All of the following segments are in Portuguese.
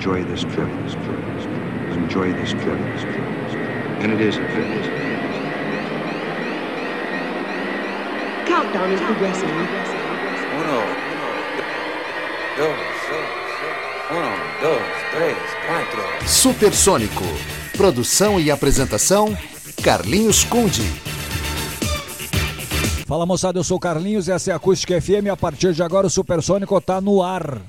enjoy this trip. Enjoy this trip. And it is a trip. Countdown is progressing. Uno, dos, uno, dos, três, quatro. Supersônico. Produção e apresentação: Carlinhos Conde. Fala moçada, eu sou o Carlinhos, essa é a Acústica FM. A partir de agora o Supersônico tá no ar.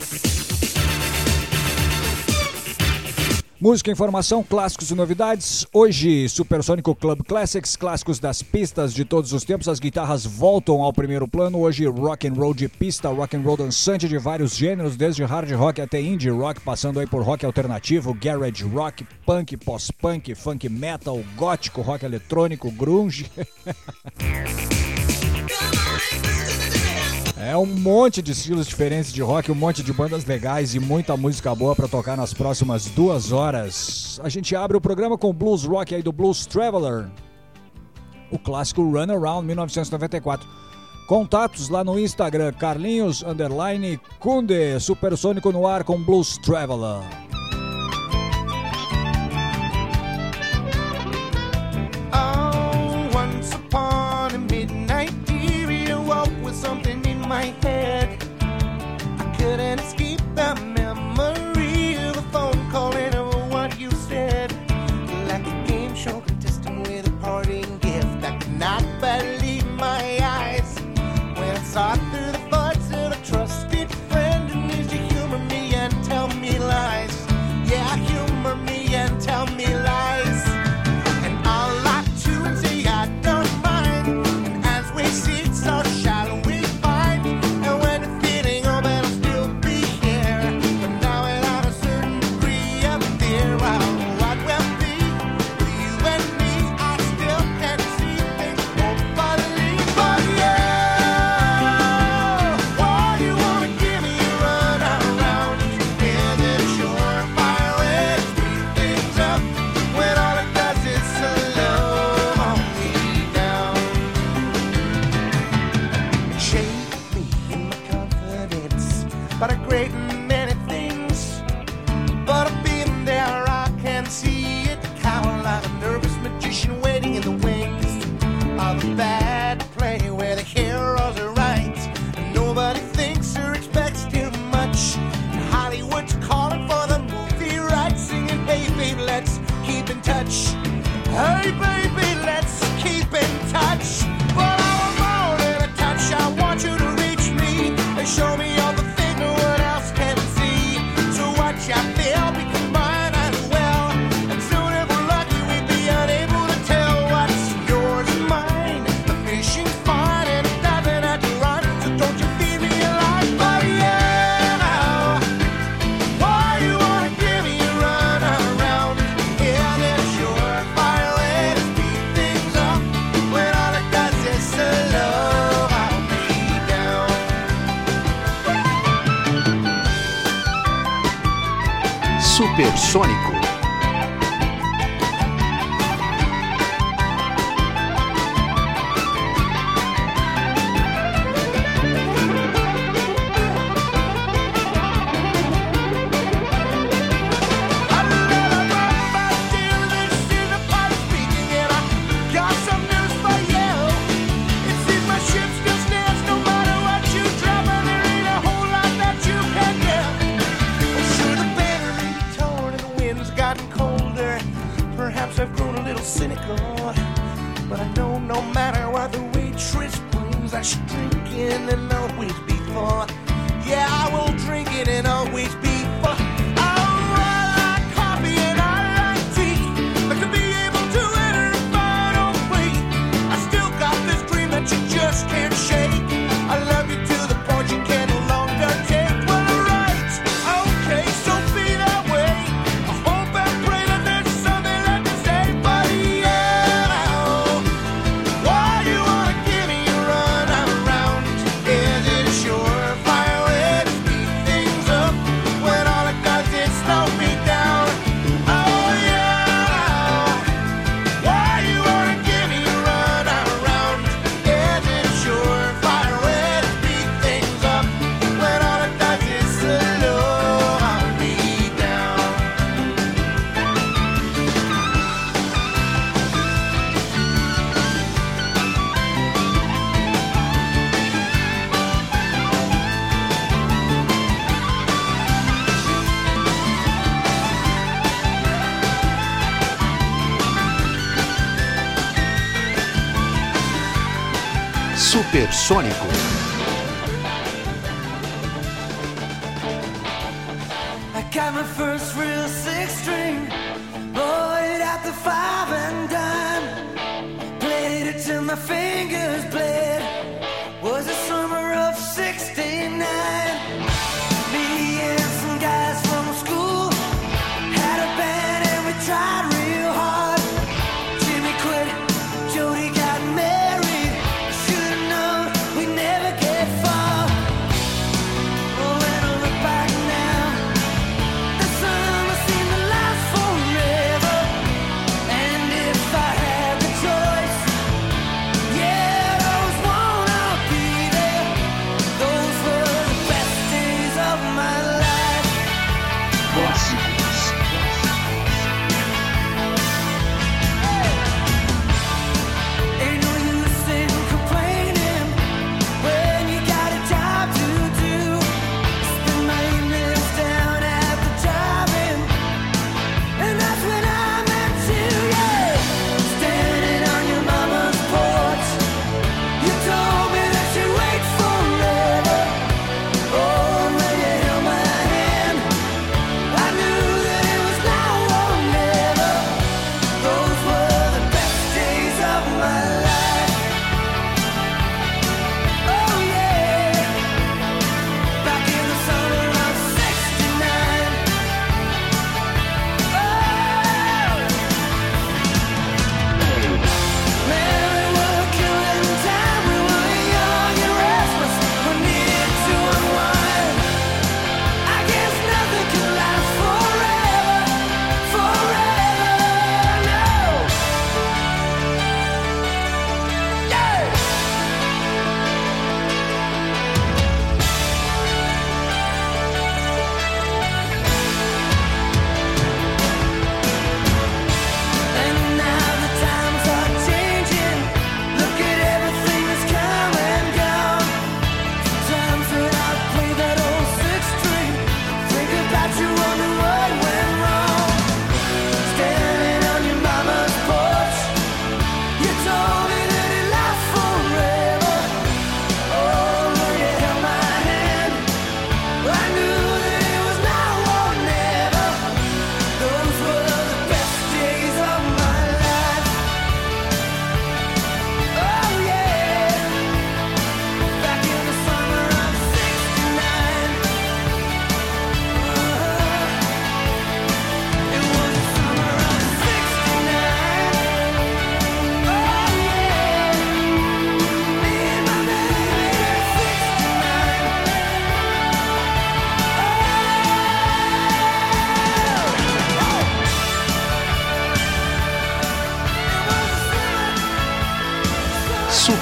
Música, informação, clássicos e novidades. Hoje, Supersônico Club Classics, clássicos das pistas de todos os tempos. As guitarras voltam ao primeiro plano. Hoje, rock and roll de pista, rock and roll dançante de vários gêneros, desde hard rock até indie rock, passando aí por rock alternativo, garage rock, punk, pós-punk, funk metal, gótico, rock eletrônico, grunge. É um monte de estilos diferentes de rock, um monte de bandas legais e muita música boa para tocar nas próximas duas horas. A gente abre o programa com blues rock aí do Blues Traveler, o clássico Run Around 1994. Contatos lá no Instagram, Carlinhos Underline Kunde, Supersônico no ar com Blues Traveler. right there. Sônico. I got my first real six string, bought it at the five and dime. Played it till my fingers bled. Was a.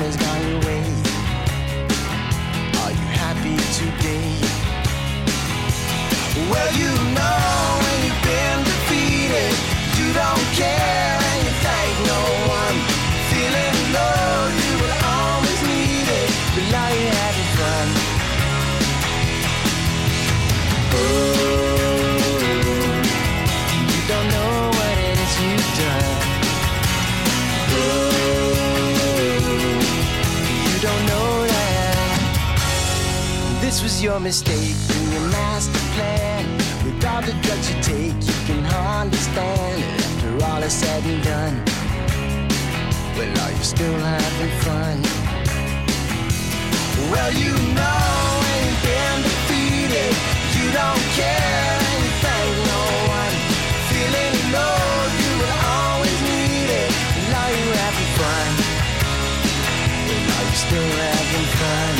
always got your mistake in your master plan. With all the drugs you take, you can hardly stand after all is said and done. Well, are you still having fun? Well, you know when you've been defeated, you don't care anything, no one. Feeling low, you were always needed. it. And are you having fun? Well, are you still having fun?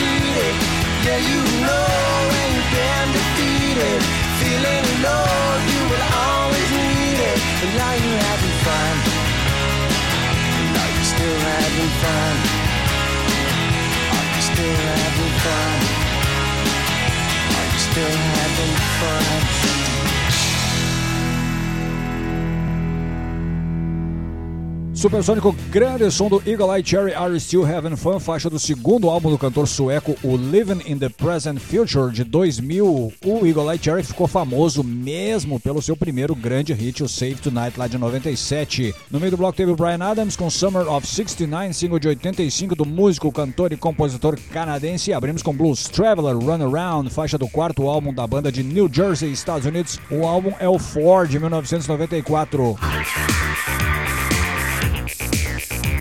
cheated. Yeah, you know when you've been defeated. Feeling low, you will always need it. And now you're having fun. And now you're still having fun. Are you still having fun? Are you still having fun? Supersônico, grande som do Eagle Eye Cherry Are Still Having Fun, faixa do segundo álbum do cantor sueco, o Living in the Present Future, de 2000. O Eagle Eye Cherry ficou famoso mesmo pelo seu primeiro grande hit, o Save Tonight, lá de 97. No meio do bloco teve o Brian Adams com Summer of 69, single de 85 do músico, cantor e compositor canadense. E abrimos com Blues Traveler Run Around, faixa do quarto álbum da banda de New Jersey, Estados Unidos. O álbum é o Four, de 1994.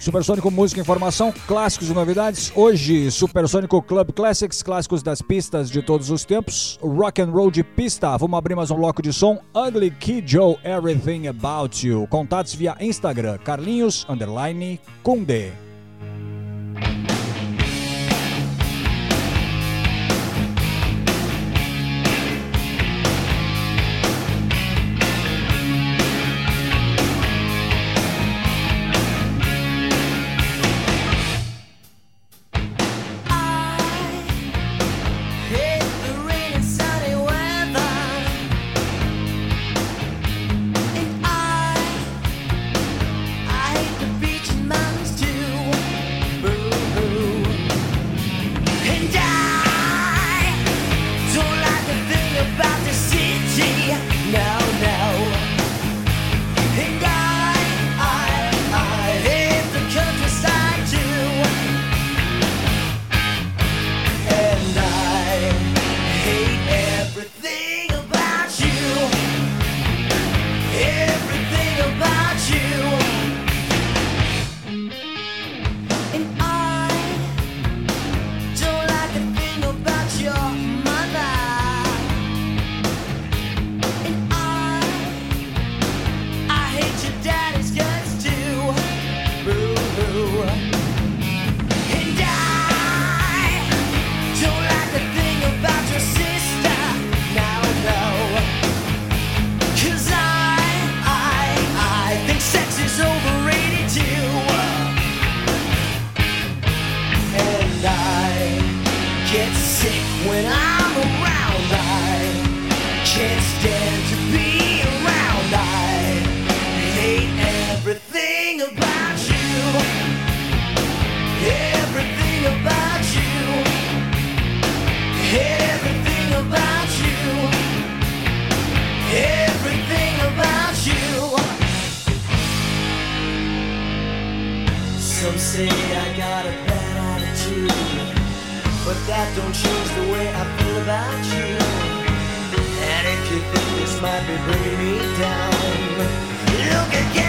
Supersônico Música e Informação, clássicos e novidades. Hoje, Supersônico Club Classics, clássicos das pistas de todos os tempos. Rock and Roll de pista. Vamos abrir mais um bloco de som. Ugly Kid Joe, Everything About You. Contatos via Instagram, Carlinhos, underline, Kunde. That don't change the way I feel about you. And if you think this might be bringing me down, look again,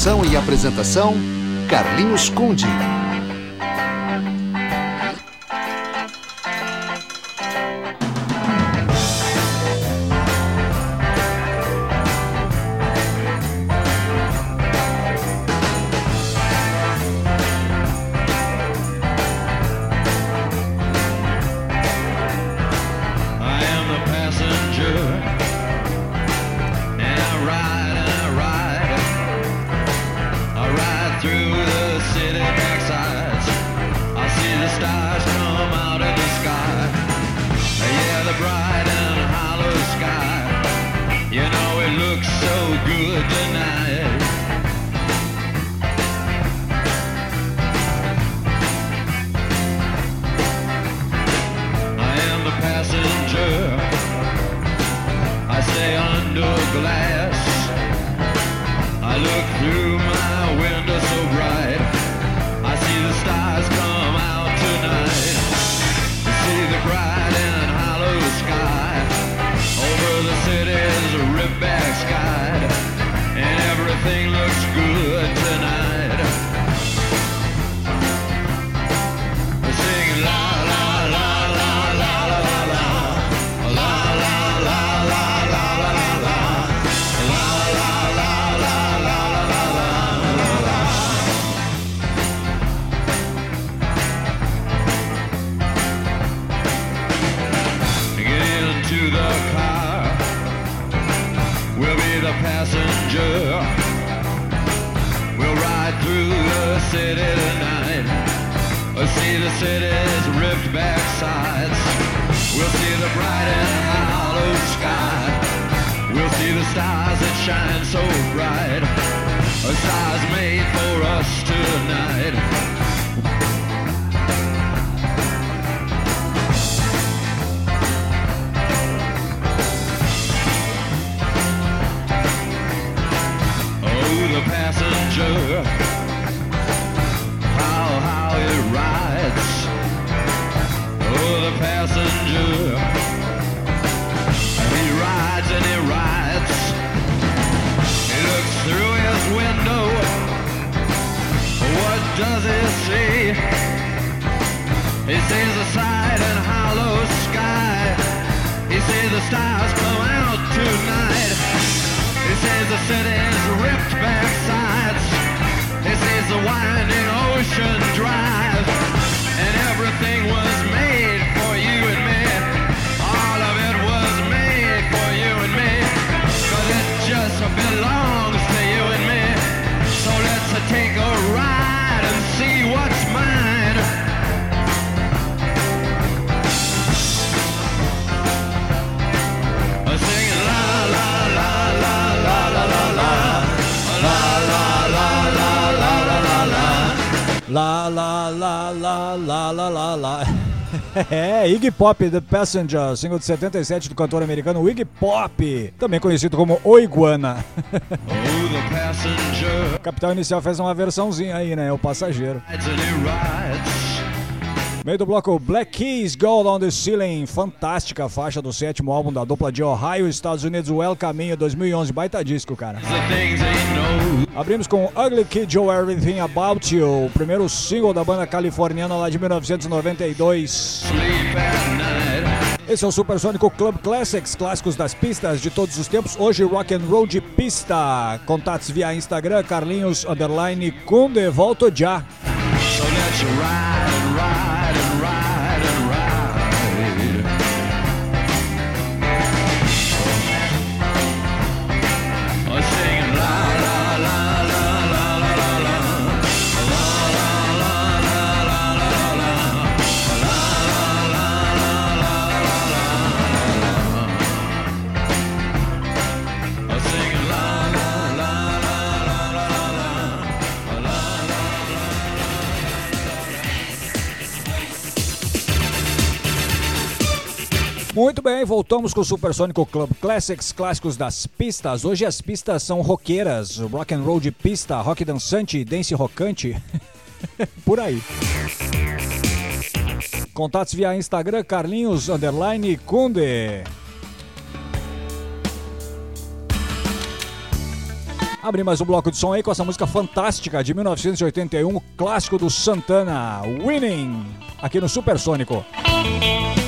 Produção e apresentação, Carlinhos Conde. lá, lá, lá, lá. É, Iggy Pop The Passenger, single de 77 do cantor americano Iggy Pop, também conhecido como O Iguana. Capital Inicial fez uma versãozinha aí, né? O Passageiro. Meio do bloco Black Keys Gold on the Ceiling, fantástica faixa do sétimo álbum da dupla de Ohio, Estados Unidos, Well Caminho 2011, baita disco, cara. Abrimos com Ugly Kid Joe Everything About You, o primeiro single da banda californiana lá de 1992. Esse é o Supersônico Club Classics, clássicos das pistas de todos os tempos. Hoje, rock and roll de pista. Contatos via Instagram, Carlinhos Underline Kunde. Volto já. So Muito bem, voltamos com o Supersônico Club Classics, clássicos das pistas. Hoje as pistas são roqueiras, rock and roll de pista, rock dançante, dance rockante, por aí. Contatos via Instagram, Carlinhos, underline, Kunde. Abri mais um bloco de som aí com essa música fantástica de 1981, clássico do Santana, Winning, aqui no Supersônico. Música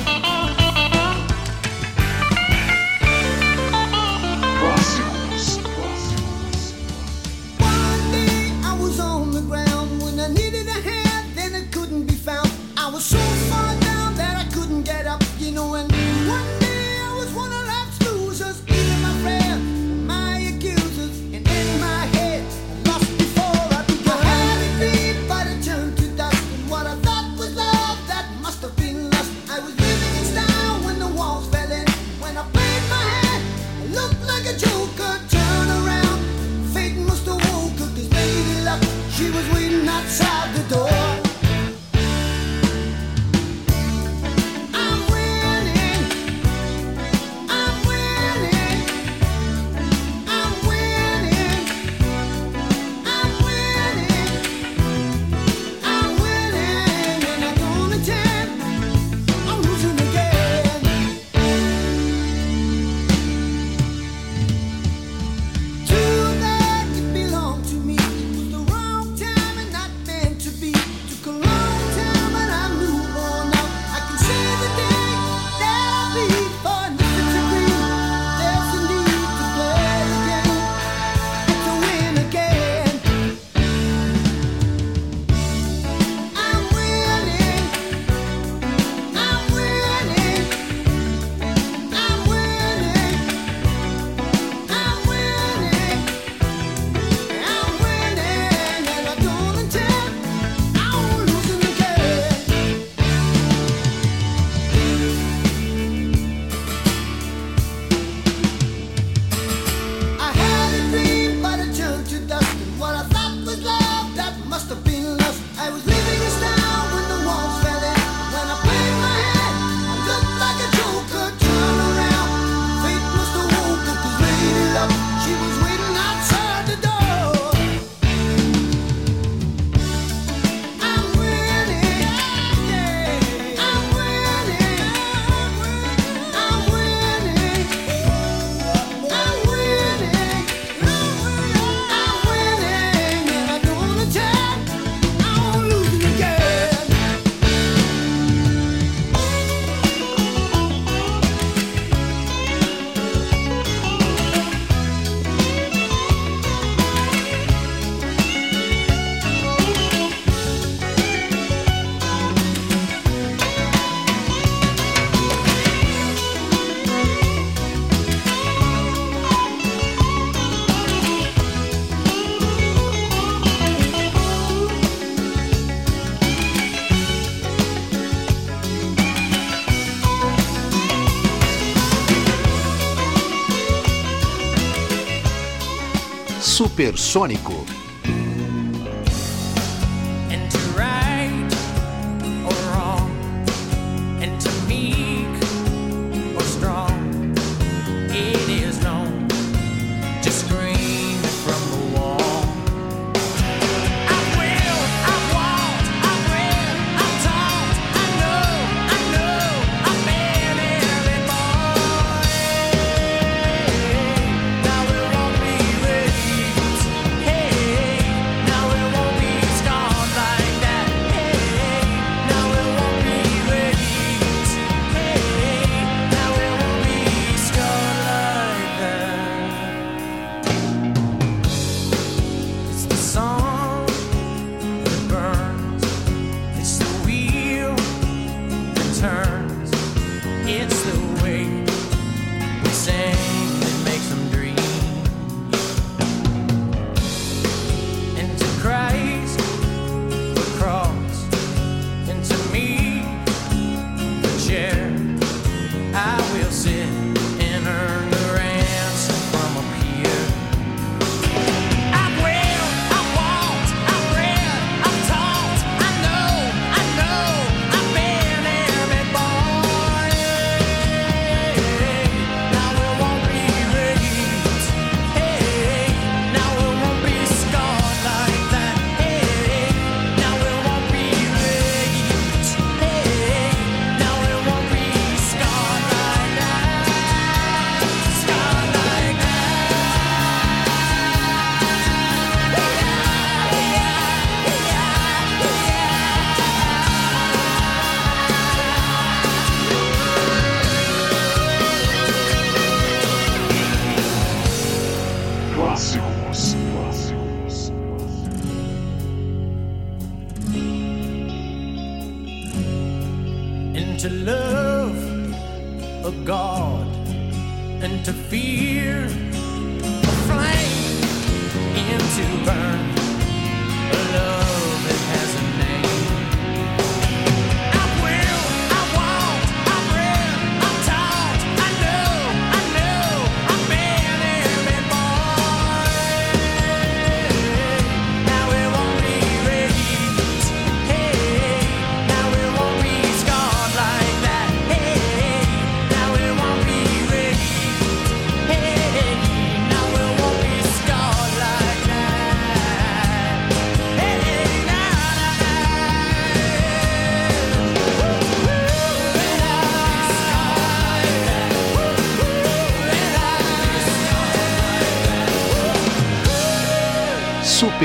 Supersônico.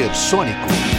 Supersônico.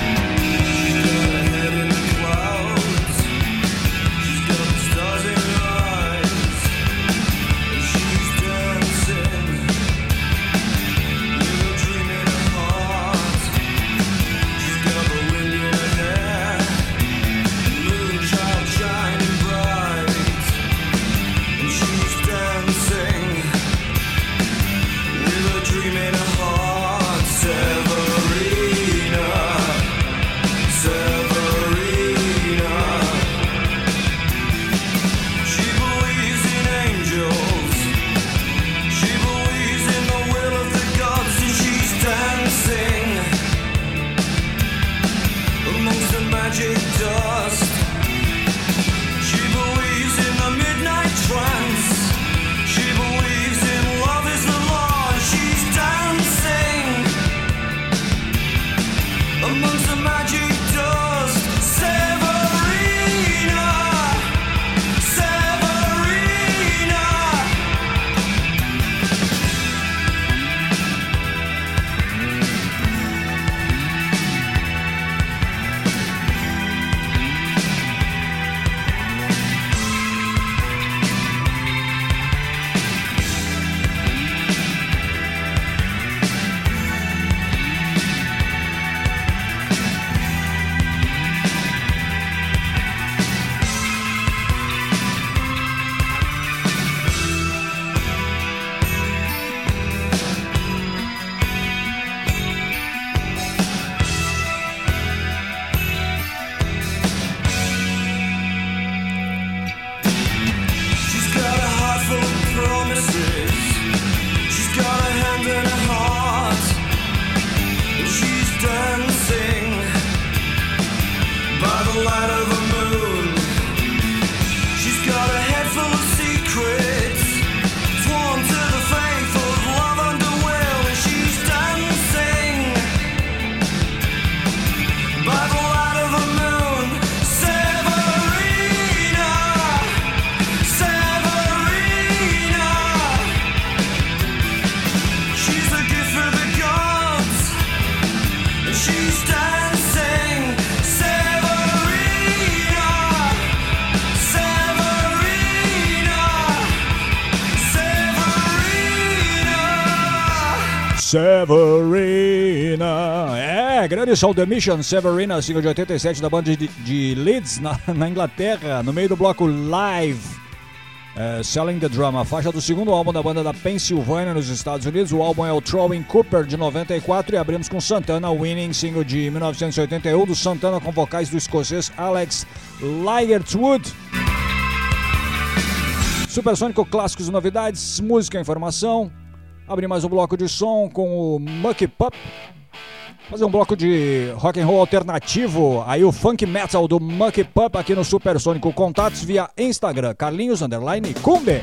Severina. É, grande sol The Mission, Severina, single de 87 da banda de, de Leeds, na, na, Inglaterra, no meio do bloco Live. É, Selling the Drama, faixa do segundo álbum da banda da Pensilvânia nos Estados Unidos. O álbum é o Throwing Cooper de 94 e abrimos com Santana Winning, single de 1981 do Santana com vocais do escocês Alex Ligertwood. Supersônico Clássicos e Novidades, Música e Informação, Abrir mais um bloco de som com o Mucky Pup. Fazer um bloco de rock and roll alternativo. Aí o funk metal do Mucky Pup aqui no Supersônico Contatos via Instagram. Carlinhos Underline Kunde.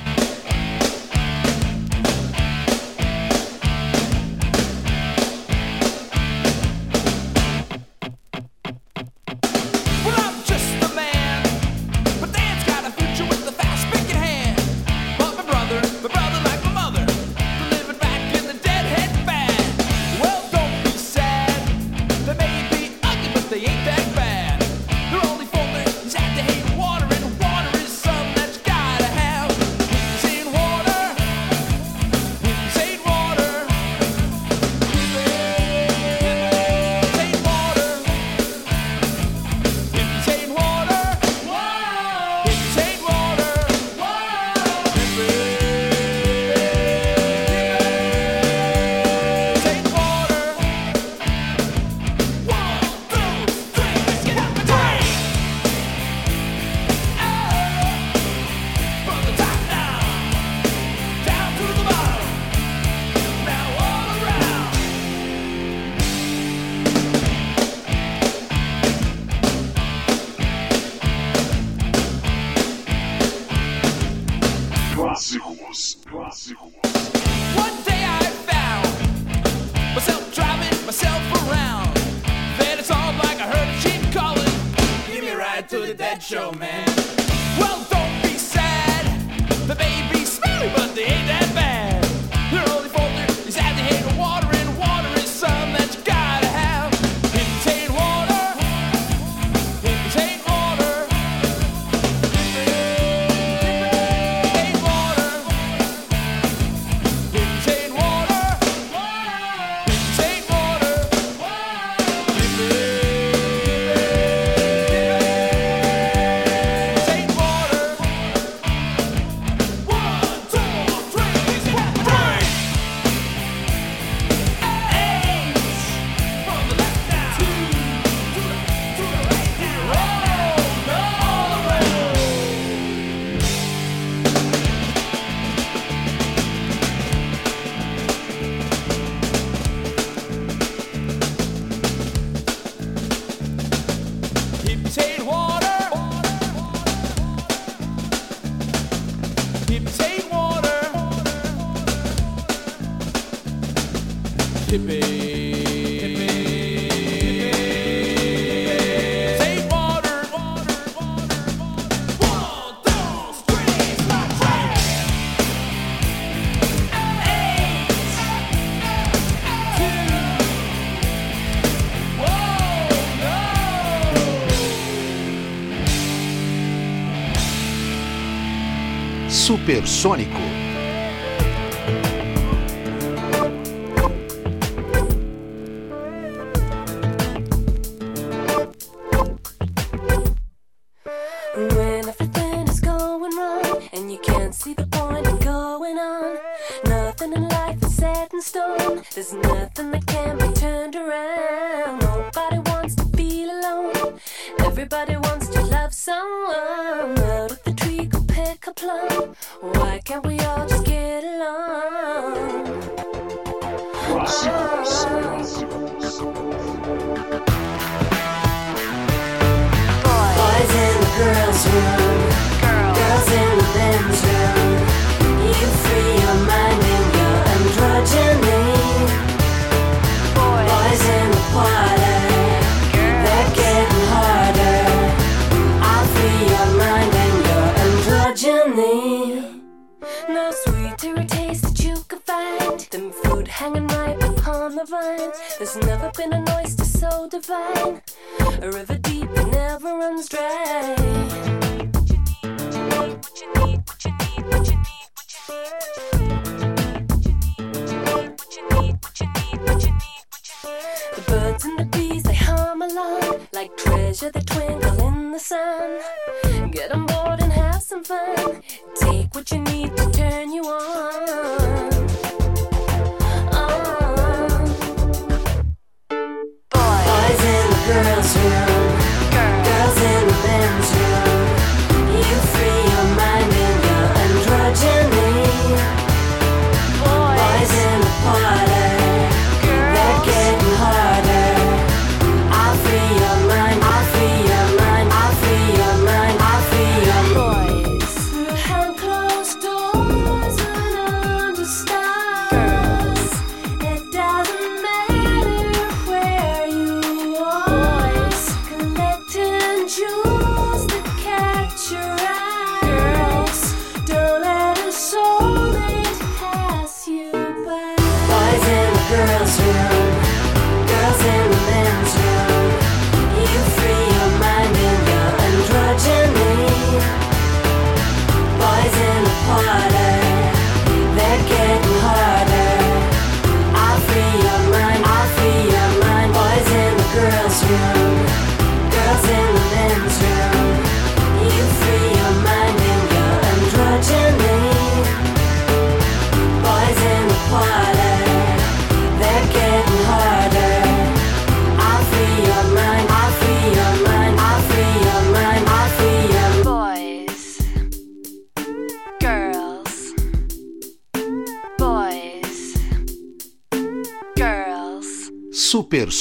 Hipersônico.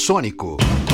Supersônico.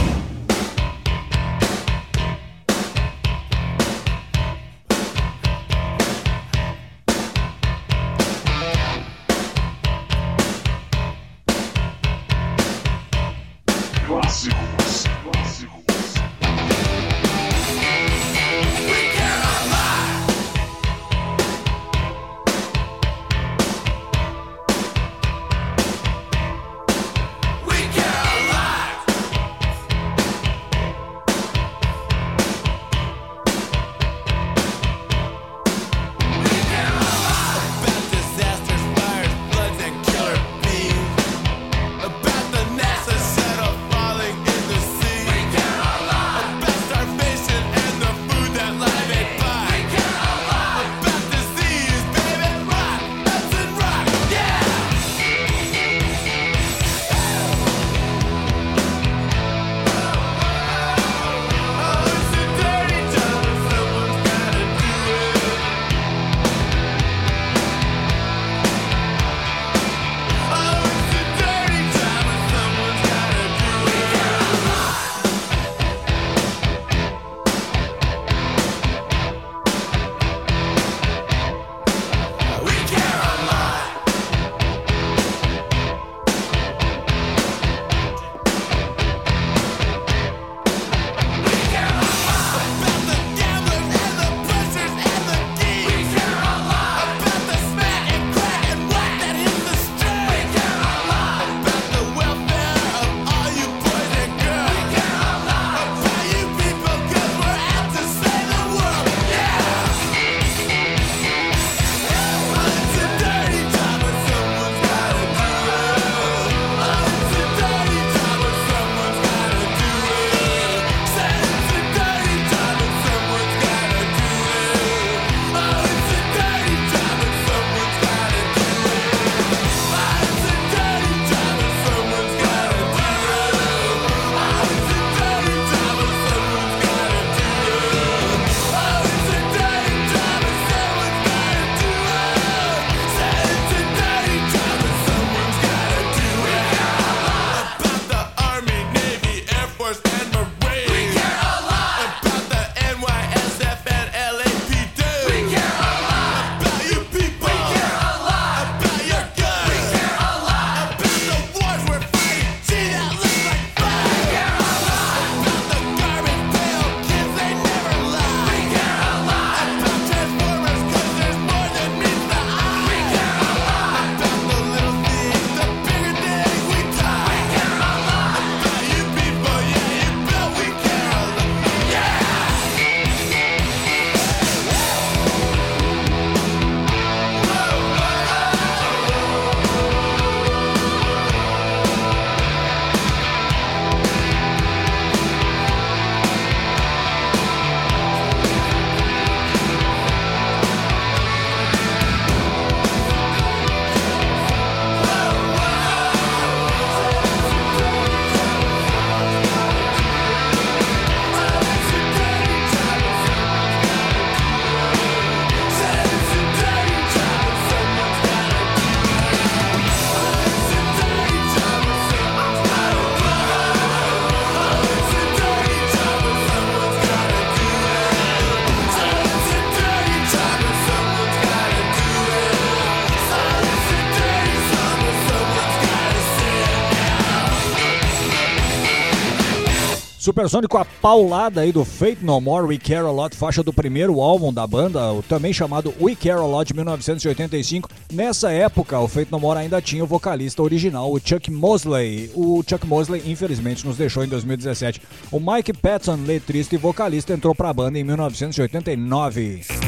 Supersônico, a paulada aí do Fate No More, We Care A Lot, faixa do primeiro álbum da banda, também chamado We Care A Lot, de 1985. Nessa época, o Fate No More ainda tinha o vocalista original, o Chuck Mosley. O Chuck Mosley, infelizmente, nos deixou em 2017. O Mike Patton, letrista e vocalista, entrou pra banda em 1989.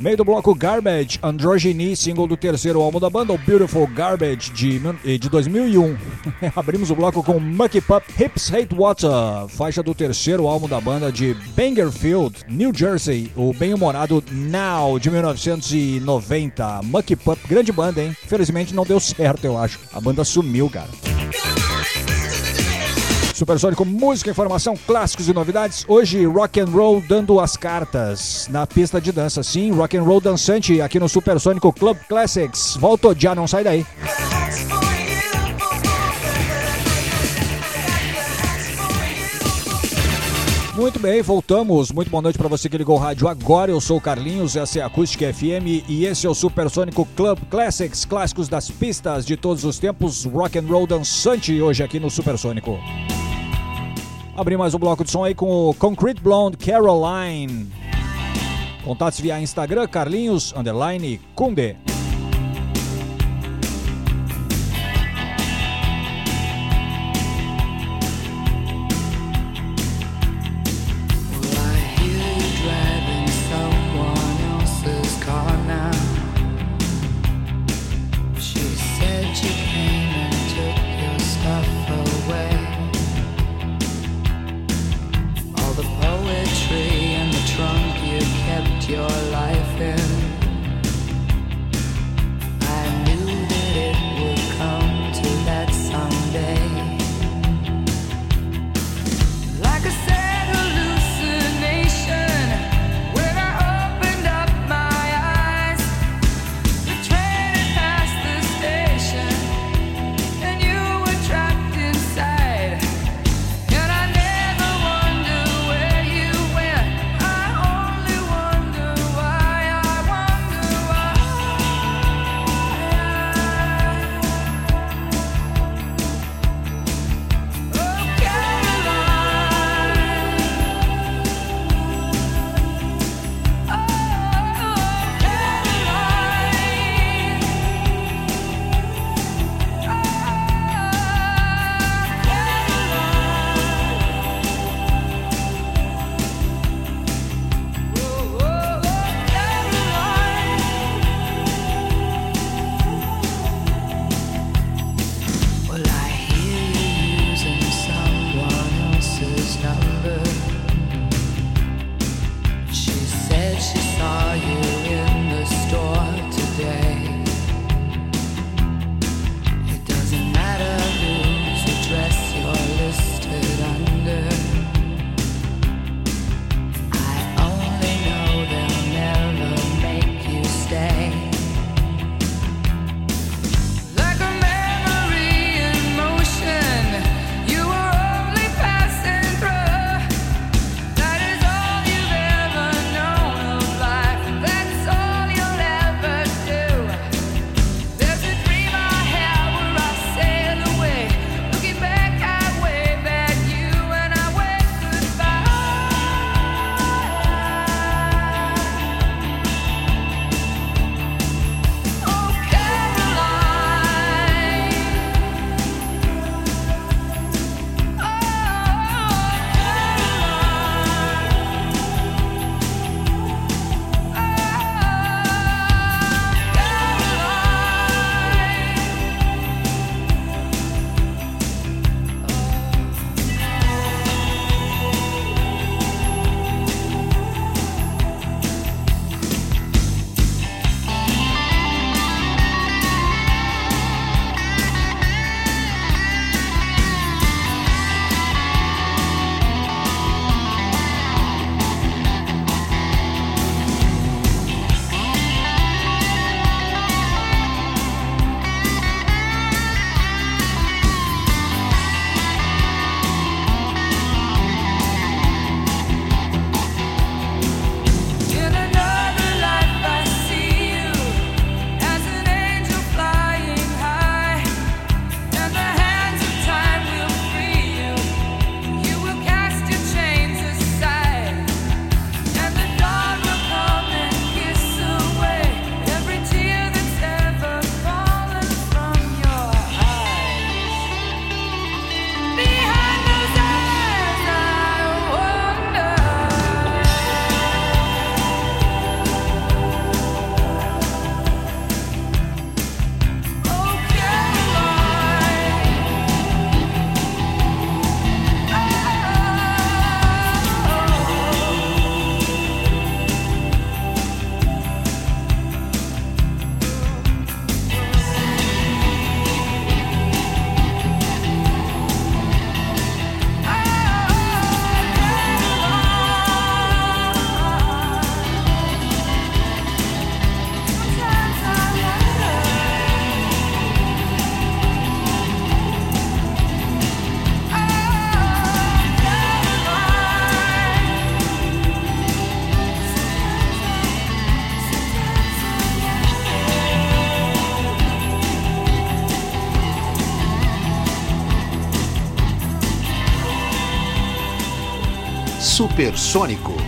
Meio do bloco Garbage, Androgyny, single do terceiro álbum da banda, o Beautiful Garbage de, de 2001. Abrimos o bloco com Mucky Pup, Hips Hate Water, faixa do terceiro álbum da banda de Bangerfield, New Jersey, o bem-humorado Now de 1990. Mucky Pup, grande banda, hein? Felizmente não deu certo, eu acho. A banda sumiu, cara. Supersônico, música, informação, clássicos e novidades. Hoje, rock and roll dando as cartas na pista de dança. Sim, rock and roll dançante aqui no Supersônico Club Classics. Volto já, não sai daí. Muito bem, voltamos. Muito boa noite para você que ligou o rádio agora. Eu sou o Carlinhos, essa é a Acústica FM e esse é o Supersônico Club Classics, clássicos das pistas de todos os tempos, rock and roll dançante hoje aqui no Supersônico. Abri mais um bloco de som aí com o Concrete Blonde Caroline. Contatos via Instagram, Carlinhos, underline, Kunde. Supersônico.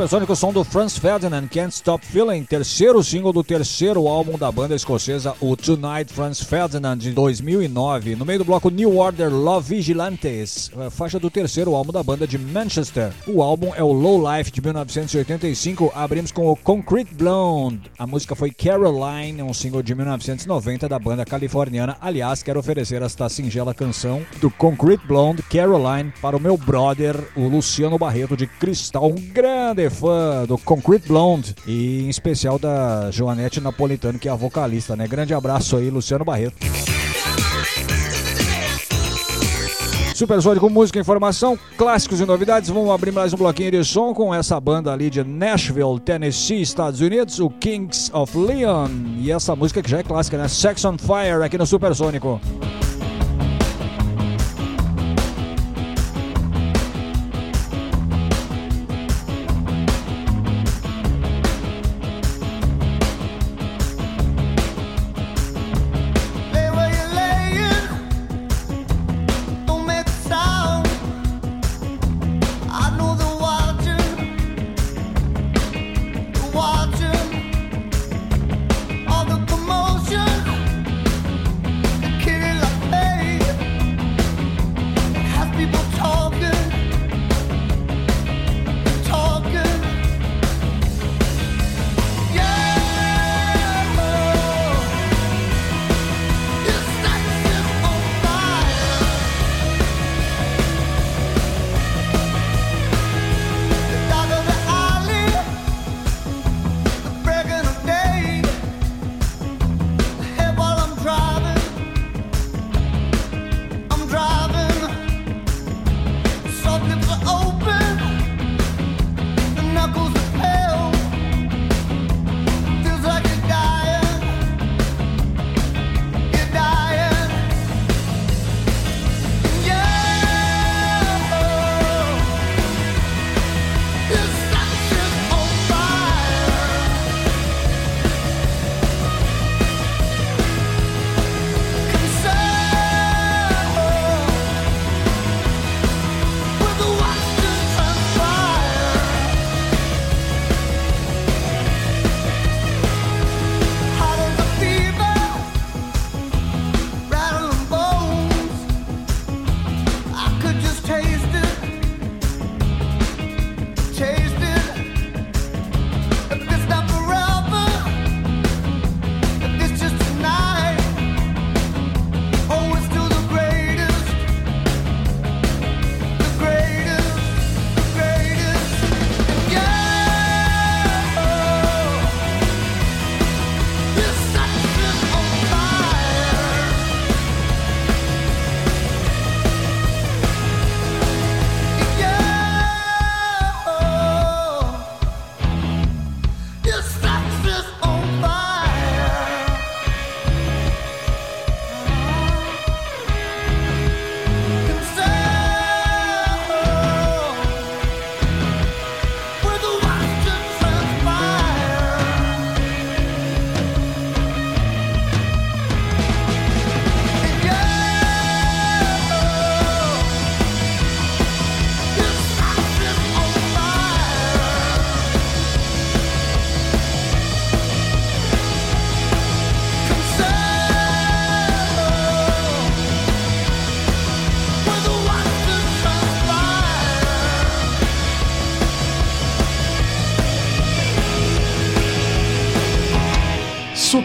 Supersônico som do Franz Ferdinand, Can't Stop Feeling, terceiro single do terceiro álbum da banda escocesa, o Tonight Franz Ferdinand, de 2009. No meio do bloco New Order Love Vigilantes, a faixa do terceiro álbum da banda de Manchester. O álbum é o Low Life, de 1985. Abrimos com o Concrete Blonde. A música foi Caroline, um single de 1990 da banda californiana. Aliás, quero oferecer esta singela canção do Concrete Blonde, Caroline, para o meu brother, o Luciano Barreto de Cristal, um grande fã do Concrete Blonde e em especial da Joanete Napolitano, que é a vocalista, né? Grande abraço aí, Luciano Barreto. Supersônico Música Informação, clássicos e novidades. Vamos abrir mais um bloquinho de som com essa banda ali de Nashville, Tennessee, Estados Unidos, o Kings of Leon. E essa música que já é clássica, né? Sex on Fire aqui no Supersônico. Lay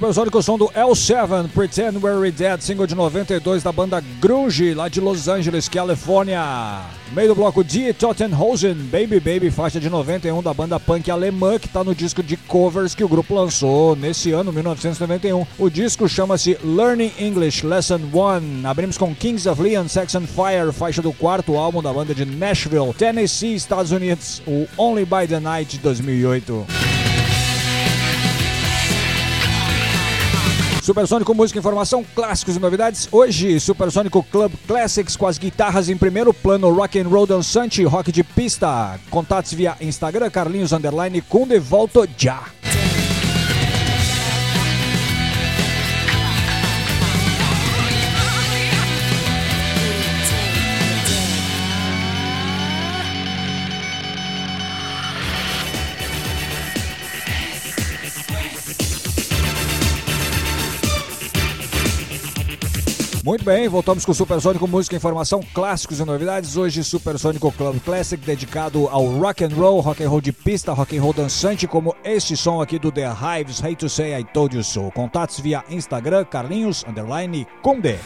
Supersônico som do L7, Pretend We're Dead, single de 92 da banda Grunge, lá de Los Angeles, Califórnia. Meio do bloco D, Tottenhausen, Baby Baby, faixa de 91 da banda punk alemã, que está no disco de covers que o grupo lançou nesse ano, 1991. O disco chama-se Learning English Lesson 1. Abrimos com Kings of Leon, Sex and Fire, faixa do quarto álbum da banda de Nashville, Tennessee, Estados Unidos, o Only by the Night de 2008. Supersônico Música, Informação, Clássicos e Novidades. Hoje, Supersônico Club Classics com as guitarras em primeiro plano, rock and roll dançante, rock de pista. Contatos via Instagram, Carlinhos Underline, com de volta já. Muito bem, voltamos com o Supersônico Música, Informação, Clássicos e Novidades. Hoje, Supersônico Club Classic, dedicado ao rock and roll, rock and roll de pista, rock and roll dançante, como este som aqui do The Hives, Hate to Say I Told You So. Contatos via Instagram, Carlinhos, underline, Conde.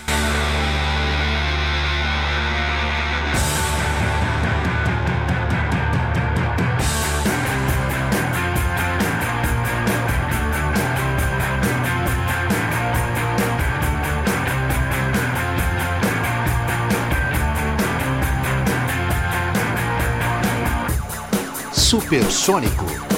Supersônico.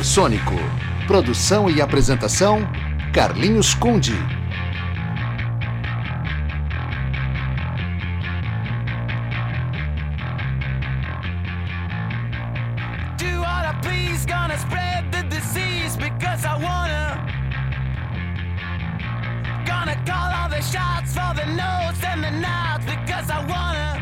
Supersônico. Produção e apresentação: Carlinhos Conde. Shots for the notes and the nods because I wanna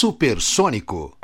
Supersônico.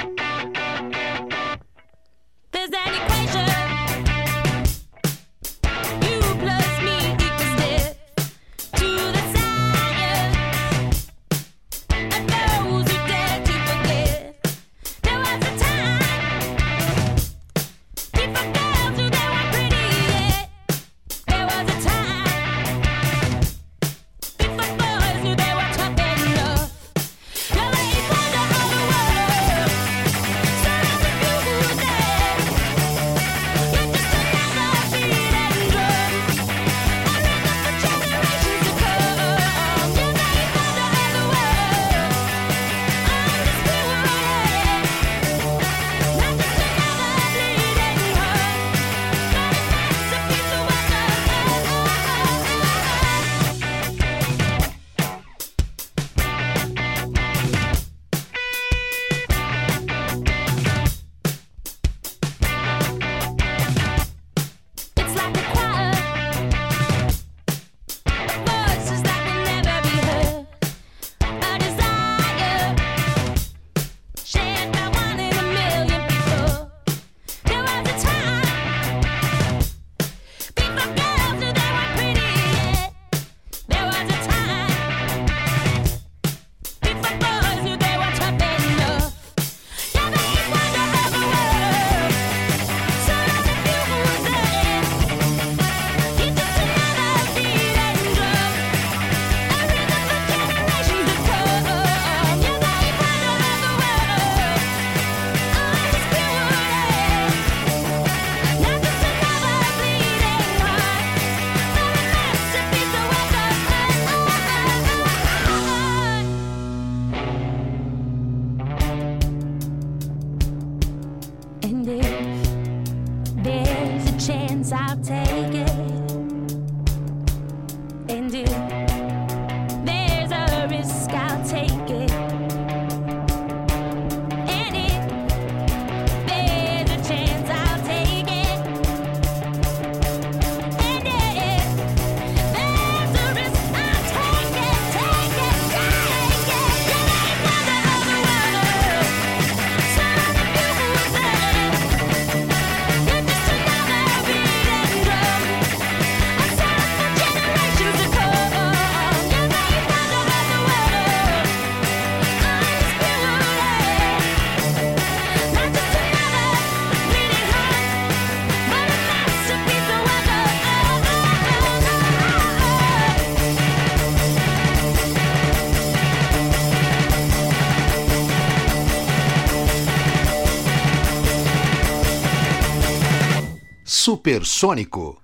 supersônico.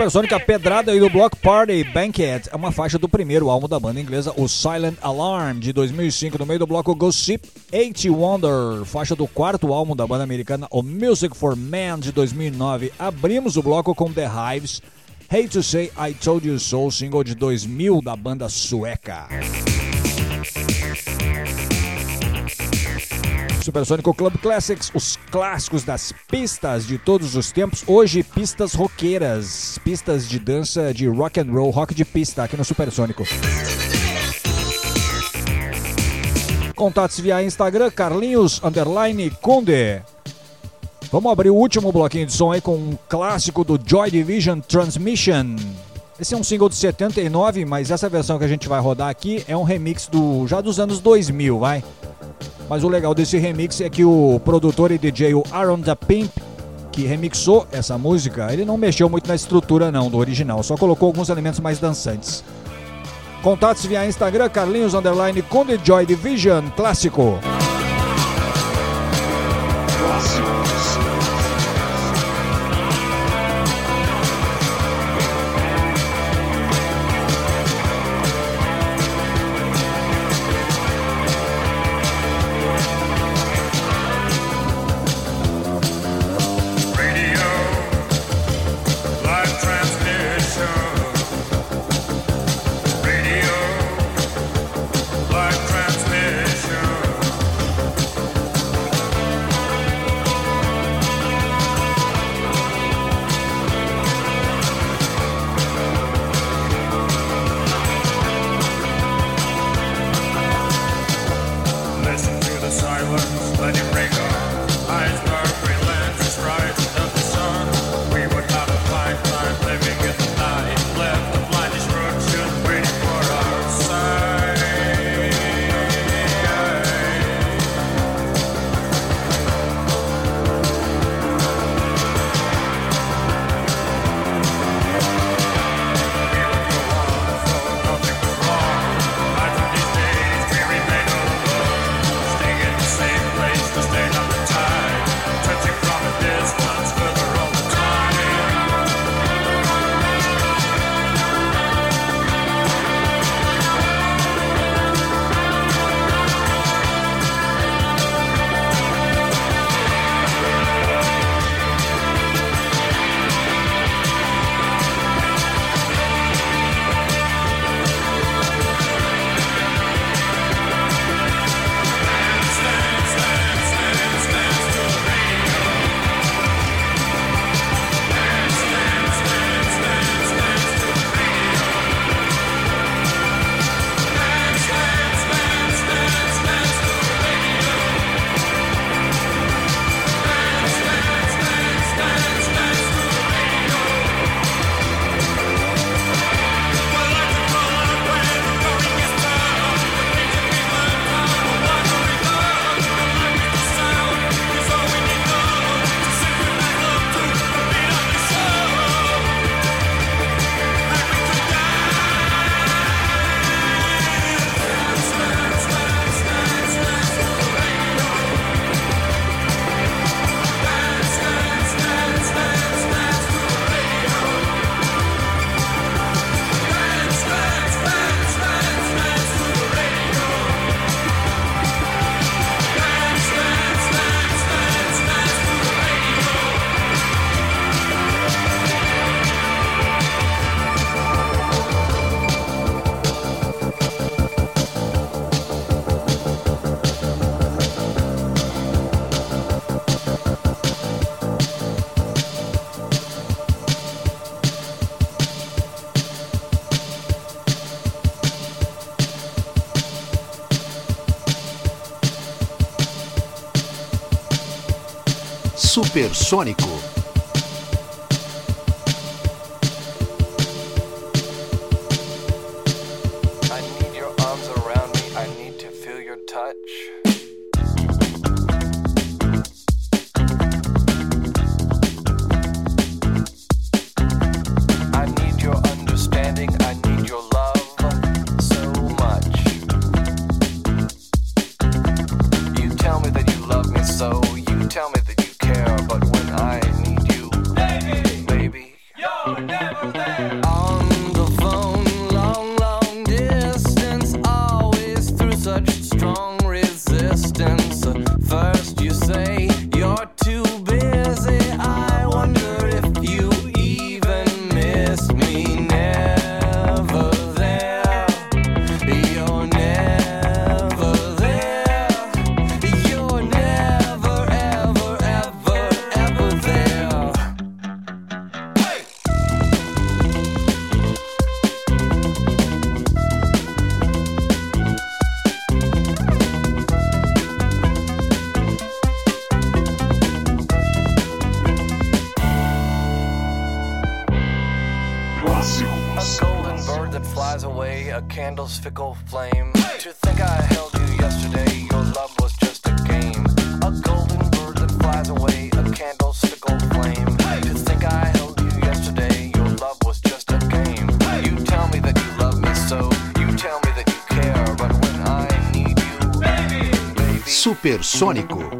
Supersônica Pedrada e do Block Party Banquet é uma faixa do primeiro álbum da banda inglesa, o Silent Alarm, de 2005, no meio do bloco Gossip 80 Wonder, faixa do quarto álbum da banda americana, o Music for Man, de 2009. Abrimos o bloco com The Hives, Hate to Say I Told You So, single de 2000 da banda sueca. Supersônico Club Classics, os clássicos das pistas de todos os tempos. Hoje, pistas roqueiras, pistas de dança de rock and roll, rock de pista aqui no Supersônico. Contatos via Instagram, Carlinhos Underline Conde. Vamos abrir o último bloquinho de som aí com um clássico do Joy Division Transmission. Esse é um single de 79, mas essa versão que a gente vai rodar aqui é um remix do já dos anos 2000, vai. Mas o legal desse remix é que o produtor e DJ o Aaron da Pimp, que remixou essa música, ele não mexeu muito na estrutura não do original, só colocou alguns elementos mais dançantes. Contatos via Instagram, Carlinhos Underline com The Joy Division Clássico. Supersônico. Supersônico.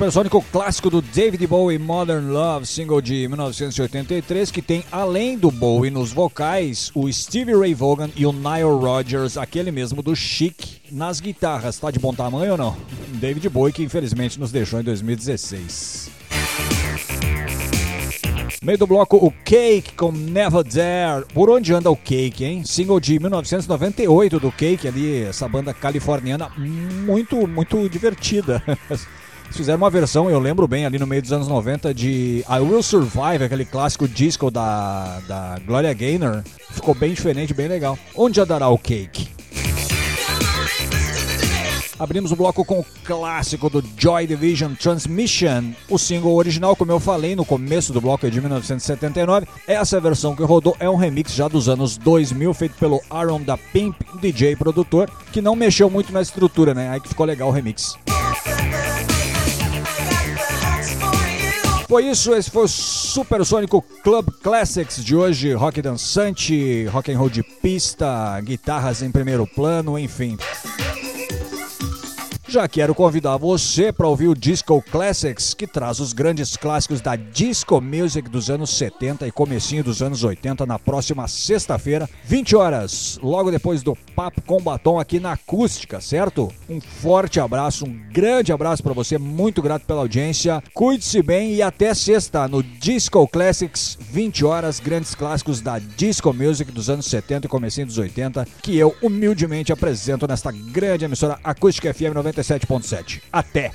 Supersônico clássico do David Bowie, Modern Love, single de 1983, que tem, além do Bowie nos vocais, o Stevie Ray Vaughan e o Nile Rodgers, aquele mesmo do Chic, nas guitarras. Tá de bom tamanho ou não? David Bowie, que infelizmente nos deixou em 2016. Meio do bloco, o Cake com Never Dare. Por onde anda o Cake, hein? Single de 1998 do Cake, ali, essa banda californiana muito, muito divertida. Fizeram uma versão, eu lembro bem, ali no meio dos anos 90, de I Will Survive, aquele clássico disco da, da Gloria Gaynor. Ficou bem diferente, bem legal. Onde andará o Cake? Abrimos o bloco com o clássico do Joy Division Transmission. O single original, como eu falei no começo do bloco é de 1979, essa versão que rodou é um remix já dos anos 2000, feito pelo Aaron da Pimp, DJ produtor, que não mexeu muito na estrutura, né? Aí que ficou legal o remix. Foi isso, esse foi o Supersônico Club Classics de hoje, rock dançante, rock and roll de pista, guitarras em primeiro plano, enfim. Já quero convidar você para ouvir o Disco Classics, que traz os grandes clássicos da disco music dos anos 70 e comecinho dos anos 80 na próxima sexta-feira, 20 horas, logo depois do Papo com Batom aqui na Acústica, certo? Um forte abraço, um grande abraço para você, muito grato pela audiência. Cuide-se bem e até sexta no Disco Classics, 20 horas, grandes clássicos da disco music dos anos 70 e comecinho dos 80, que eu humildemente apresento nesta grande emissora Acústica FM 97.7. Até!